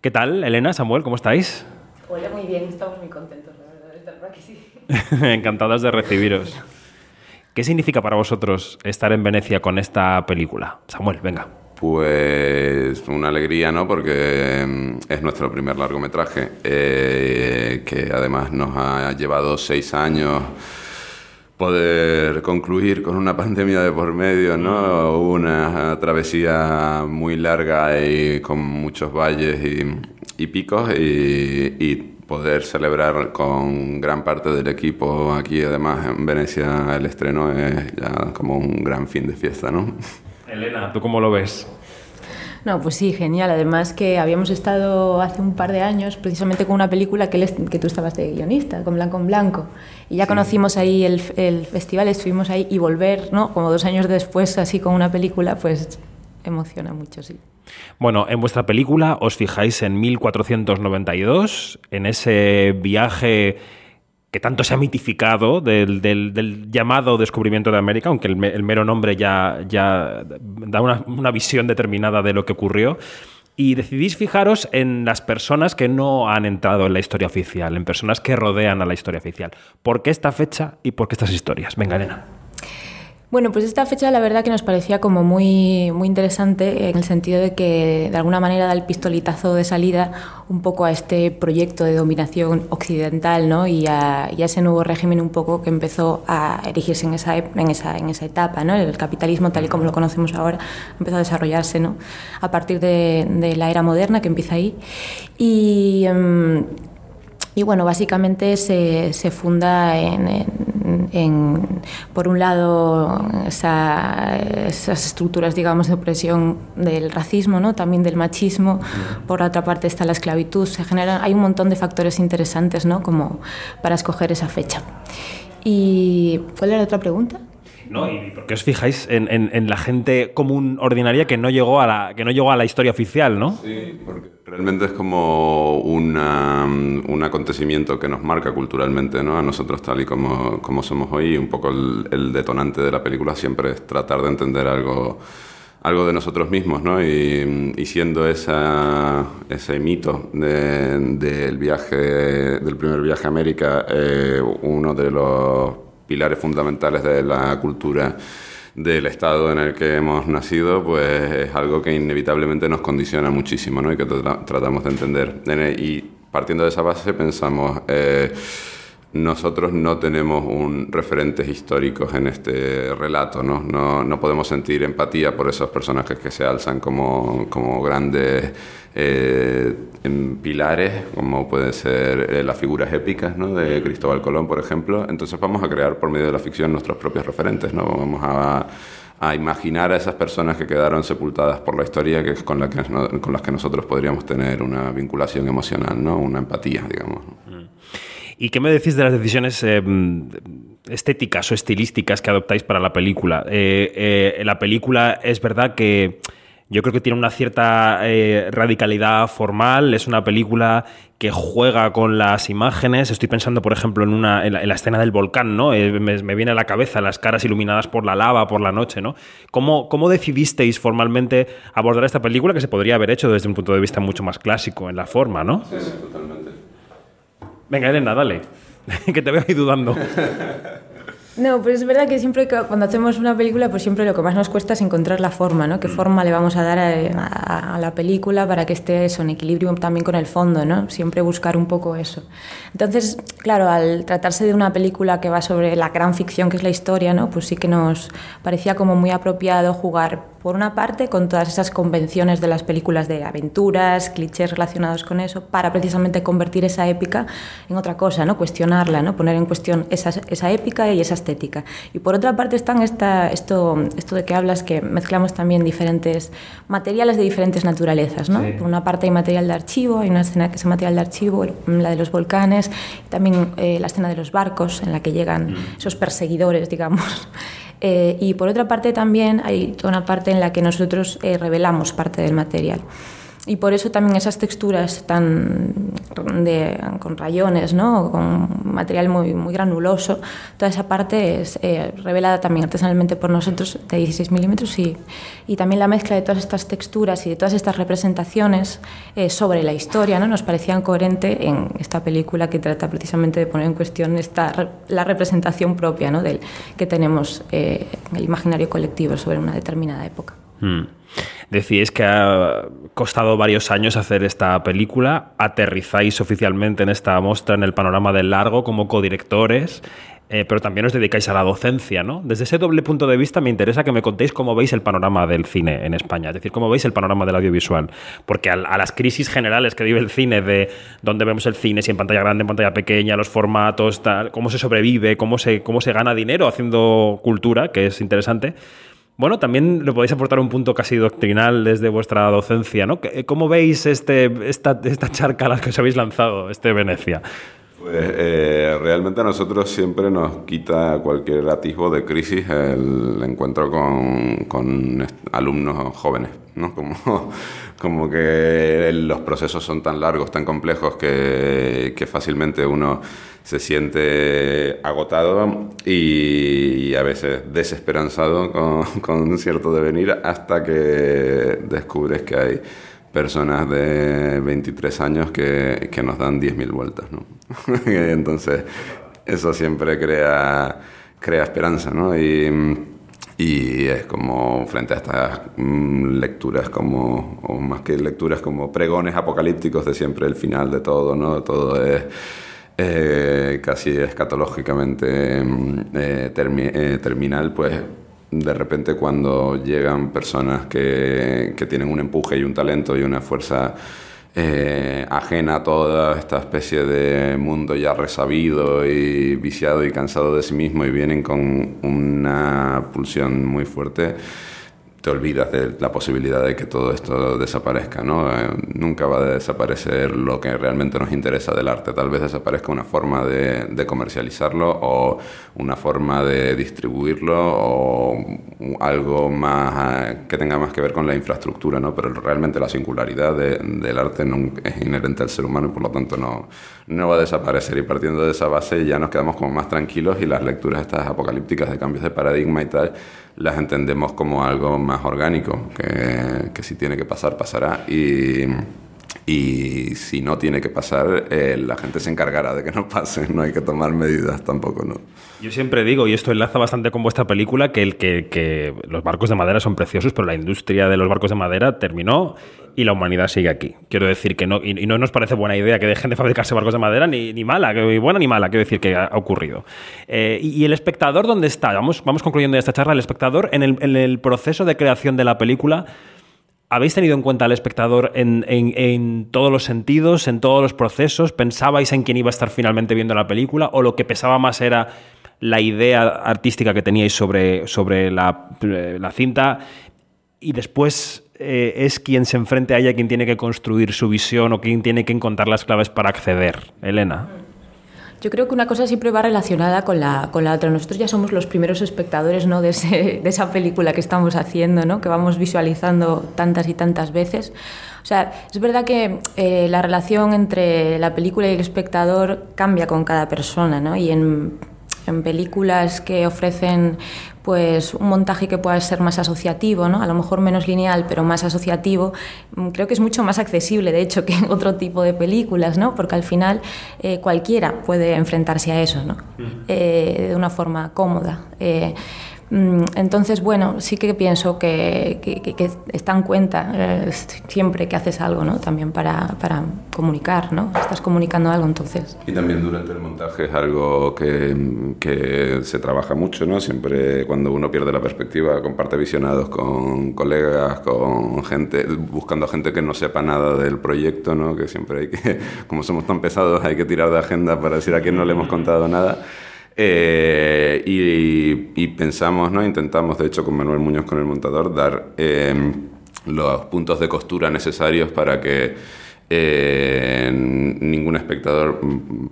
¿Qué tal, Elena, Samuel? ¿Cómo estáis? Hola, muy bien, estamos muy contentos, la verdad, de estar por aquí, sí. Encantadas de recibiros. ¿Qué significa para vosotros estar en Venecia con esta película? Samuel, venga. Pues una alegría, ¿no? Porque mm, es nuestro primer largometraje, eh, que además nos ha llevado seis años poder concluir con una pandemia de por medio, ¿no? Una travesía muy larga y con muchos valles y, picos y, poder celebrar con gran parte del equipo aquí, además en Venecia, el estreno es ya como un gran fin de fiesta, ¿no? Elena, ¿tú cómo lo ves? No, pues sí, genial. Además que habíamos estado hace un par de años precisamente con una película que, que tú estabas de guionista, con Blanco en Blanco. Y ya conocimos ahí el, el, festival, estuvimos ahí y volver, ¿no? Como dos años después, así con una película, pues emociona mucho, sí. Bueno, en vuestra película os fijáis en 1492, en ese viaje que tanto se ha mitificado del, llamado descubrimiento de América, aunque el, mero nombre ya, da una, una, visión determinada de lo que ocurrió. Y decidís fijaros en las personas que no han entrado en la historia oficial, en personas que rodean a la historia oficial. ¿Por qué esta fecha y por qué estas historias? Venga, Elena. Bueno, pues esta fecha la verdad que nos parecía como muy, muy interesante en el sentido de que de alguna manera da el pistoletazo de salida un poco a este proyecto de dominación occidental ¿no? y, a, ese nuevo régimen un poco que empezó a erigirse en esa, en esa, en esa etapa. ¿no? El capitalismo tal y como lo conocemos ahora empezó a desarrollarse ¿no? a partir de, la era moderna que empieza ahí. Y... Em, y bueno, básicamente se, se funda en, por un lado, esas estructuras, digamos, de opresión del racismo, ¿no? también del machismo. Por otra parte está la esclavitud. Se generan, hay un montón de factores interesantes, ¿no? Como para escoger esa fecha. ¿Y cuál era otra pregunta? ¿No? ¿Y por qué os fijáis en, la gente común ordinaria que no llegó a la, que no llegó a la historia oficial, ¿no? Sí, porque realmente es como un acontecimiento que nos marca culturalmente, ¿no? A nosotros tal y como, como somos hoy, un poco el, detonante de la película siempre es tratar de entender algo algo de nosotros mismos, ¿no? Y, siendo esa, ese mito del viaje, del primer viaje a América, eh, uno de los pilares fundamentales de la cultura del estado en el que hemos nacido, pues es algo que inevitablemente nos condiciona muchísimo ¿no? y que tratamos de entender. Y partiendo de esa base pensamos... Eh, nosotros no tenemos un referentes históricos en este relato, ¿no? ¿no? Podemos sentir empatía por esos personajes que se alzan como, como grandes eh, pilares, como pueden ser eh, las figuras épicas ¿no? de Cristóbal Colón, por ejemplo. Entonces vamos a crear por medio de la ficción nuestros propios referentes, ¿no? Vamos a, imaginar a esas personas que quedaron sepultadas por la historia que, con, la que, con las que nosotros podríamos tener una vinculación emocional, ¿no? Una empatía, digamos. Mm. ¿Y qué me decís de las decisiones eh, estéticas o estilísticas que adoptáis para la película? Eh, eh, la película es verdad que yo creo que tiene una cierta radicalidad formal, es una película que juega con las imágenes. Estoy pensando, por ejemplo, en, una, en, la, escena del volcán, ¿no? me, viene a la cabeza las caras iluminadas por la lava, por la noche, ¿no? ¿Cómo, ¿Cómo decidisteis formalmente abordar esta película que se podría haber hecho desde un punto de vista mucho más clásico en la forma, ¿no? Sí, totalmente. Venga, Elena, dale. que te veo ahí dudando. No, pues es verdad que siempre cuando hacemos una película, pues siempre lo que más nos cuesta es encontrar la forma, ¿no? ¿Qué mm. forma le vamos a dar a, la película para que esté eso, en equilibrio también con el fondo, ¿no? Siempre buscar un poco eso. Entonces, claro, al tratarse de una película que va sobre la gran ficción que es la historia, ¿no? Pues sí que nos parecía como muy apropiado jugar por una parte, con todas esas convenciones de las películas de aventuras, clichés relacionados con eso, para precisamente convertir esa épica en otra cosa, ¿no? cuestionarla, ¿no? poner en cuestión esa, esa épica y esa estética. Y por otra parte están esta, esto, esto de que hablas, que mezclamos también diferentes materiales de diferentes naturalezas. ¿no? Por una parte hay material de archivo, hay una escena que es material de archivo, la de los volcanes, también eh, la escena de los barcos, en la que llegan mm. esos perseguidores, digamos. Eh, y por otra parte también hay una parte en la que nosotros eh, revelamos parte del material. Y por eso también esas texturas tan de, con rayones, ¿no? con material muy, muy granuloso, toda esa parte es eh, revelada también artesanalmente por nosotros de 16 milímetros y, y, también la mezcla de todas estas texturas y de todas estas representaciones eh, sobre la historia ¿no? nos parecían coherente en esta película que trata precisamente de poner en cuestión esta, la representación propia ¿no? del, que tenemos eh, en el imaginario colectivo sobre una determinada época. Hmm. Decíais que ha costado varios años hacer esta película, aterrizáis oficialmente en esta muestra en el panorama del largo como codirectores, eh, pero también os dedicáis a la docencia, ¿no? Desde ese doble punto de vista me interesa que me contéis cómo veis el panorama del cine en España, es decir, cómo veis el panorama del audiovisual, porque a, las crisis generales que vive el cine, de dónde vemos el cine, si en pantalla grande, en pantalla pequeña, los formatos, cómo se sobrevive, cómo se, cómo se gana dinero haciendo cultura, que es interesante, bueno, también le podéis aportar un punto casi doctrinal desde vuestra docencia, ¿no? ¿Cómo veis este, esta, esta charca a la que os habéis lanzado, este Venecia? Pues eh, realmente a nosotros siempre nos quita cualquier atisbo de crisis el encuentro con, con alumnos jóvenes, ¿no? Como, como que los procesos son tan largos, tan complejos, que, que fácilmente uno se siente agotado y, a veces desesperanzado con, con, cierto devenir hasta que descubres que hay personas de 23 años que, que nos dan 10.000 vueltas. ¿no? Entonces, eso siempre crea, crea esperanza. ¿no? Y, es como frente a estas mm, lecturas como, o más que lecturas como pregones apocalípticos de siempre el final de todo, ¿no? Todo es eh, casi escatológicamente mm, eh, eh, terminal, pues de repente cuando llegan personas que, que, tienen un empuje y un talento y una fuerza ajena a toda esta especie de mundo ya resabido y viciado y cansado de sí mismo y vienen con una pulsión muy fuerte, te olvidas de la posibilidad de que todo esto desaparezca, ¿no? Eh, nunca va a desaparecer lo que realmente nos interesa del arte. Tal vez desaparezca una forma de, comercializarlo o una forma de distribuirlo o algo más eh, que tenga más que ver con la infraestructura, ¿no? Pero realmente la singularidad del arte es inherente al ser humano y por lo tanto no, no va a desaparecer. Y partiendo de esa base ya nos quedamos como más tranquilos y las lecturas estas apocalípticas de cambios de paradigma y tal las entendemos como algo más orgánico, que, que si tiene que pasar, pasará. Y, y si no tiene que pasar, eh, la gente se encargará de que no pase, no hay que tomar medidas tampoco, ¿no? Yo siempre digo, y esto enlaza bastante con vuestra película, que, que, que los barcos de madera son preciosos, pero la industria de los barcos de madera terminó y la humanidad sigue aquí. Quiero decir que no, y, no nos parece buena idea que dejen de fabricarse barcos de madera, ni, ni mala, ni buena ni mala, quiero decir que ha, ocurrido. Eh, y, el espectador dónde está? Vamos, vamos concluyendo esta charla, el espectador en el proceso de creación de la película ¿Habéis tenido en cuenta al espectador en, todos los sentidos, en todos los procesos? ¿Pensabais en quién iba a estar finalmente viendo la película? ¿O lo que pesaba más era la idea artística que teníais sobre, sobre la, eh, cinta? Y después eh, es quien se enfrente a ella quien tiene que construir su visión o quien tiene que encontrar las claves para acceder. Elena. Yo creo que una cosa siempre va relacionada con la, con la otra. Nosotros ya somos los primeros espectadores ¿no? de, ese, de esa película que estamos haciendo, ¿no? que vamos visualizando tantas y tantas veces. O sea, es verdad que eh, la relación entre la película y el espectador cambia con cada persona, ¿no? Y en en películas que ofrecen pues un montaje que pueda ser más asociativo, ¿no? a lo mejor menos lineal, pero más asociativo, mm, creo que es mucho más accesible, de hecho, que otro tipo de películas, ¿no? porque al final eh, cualquiera puede enfrentarse a eso ¿no? Eh, de una forma cómoda. Eh, entonces, bueno, sí que pienso que, está en cuenta eh, siempre que haces algo, ¿no? También para, para, comunicar, ¿no? Estás comunicando algo, entonces. Y también durante el montaje es algo que, que se trabaja mucho, ¿no? Siempre cuando uno pierde la perspectiva, comparte visionados con colegas, con gente, buscando gente que no sepa nada del proyecto, ¿no? Que siempre hay que, como somos tan pesados, hay que tirar de agenda para decir a quién no le hemos contado nada. Eh, y, pensamos, ¿no? intentamos, de hecho, con Manuel Muñoz, con el montador, dar em, los puntos de costura necesarios para que eh, ningún espectador,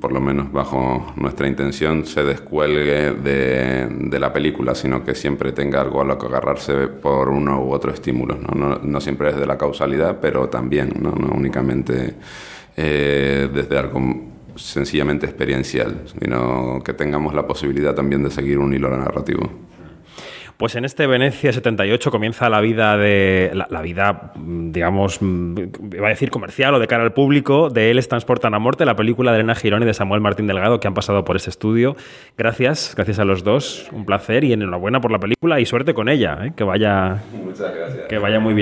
por lo menos bajo nuestra intención, se descuelgue de, la película, sino que siempre tenga algo a lo que agarrarse por uno u otro estímulo. No, siempre es de la causalidad, pero también, no, únicamente eh, desde algo sencillamente experiencial, sino que tengamos la posibilidad también de seguir un hilo narrativo. Pues en este Venecia 78 comienza la vida de la, vida, digamos, iba a decir comercial o de cara al público de Él transportan a muerte, la película de Elena Girón y de Samuel Martín Delgado que han pasado por ese estudio. Gracias, gracias a los dos, un placer y enhorabuena por la película y suerte con ella, ¿eh? que vaya, que vaya muy bien.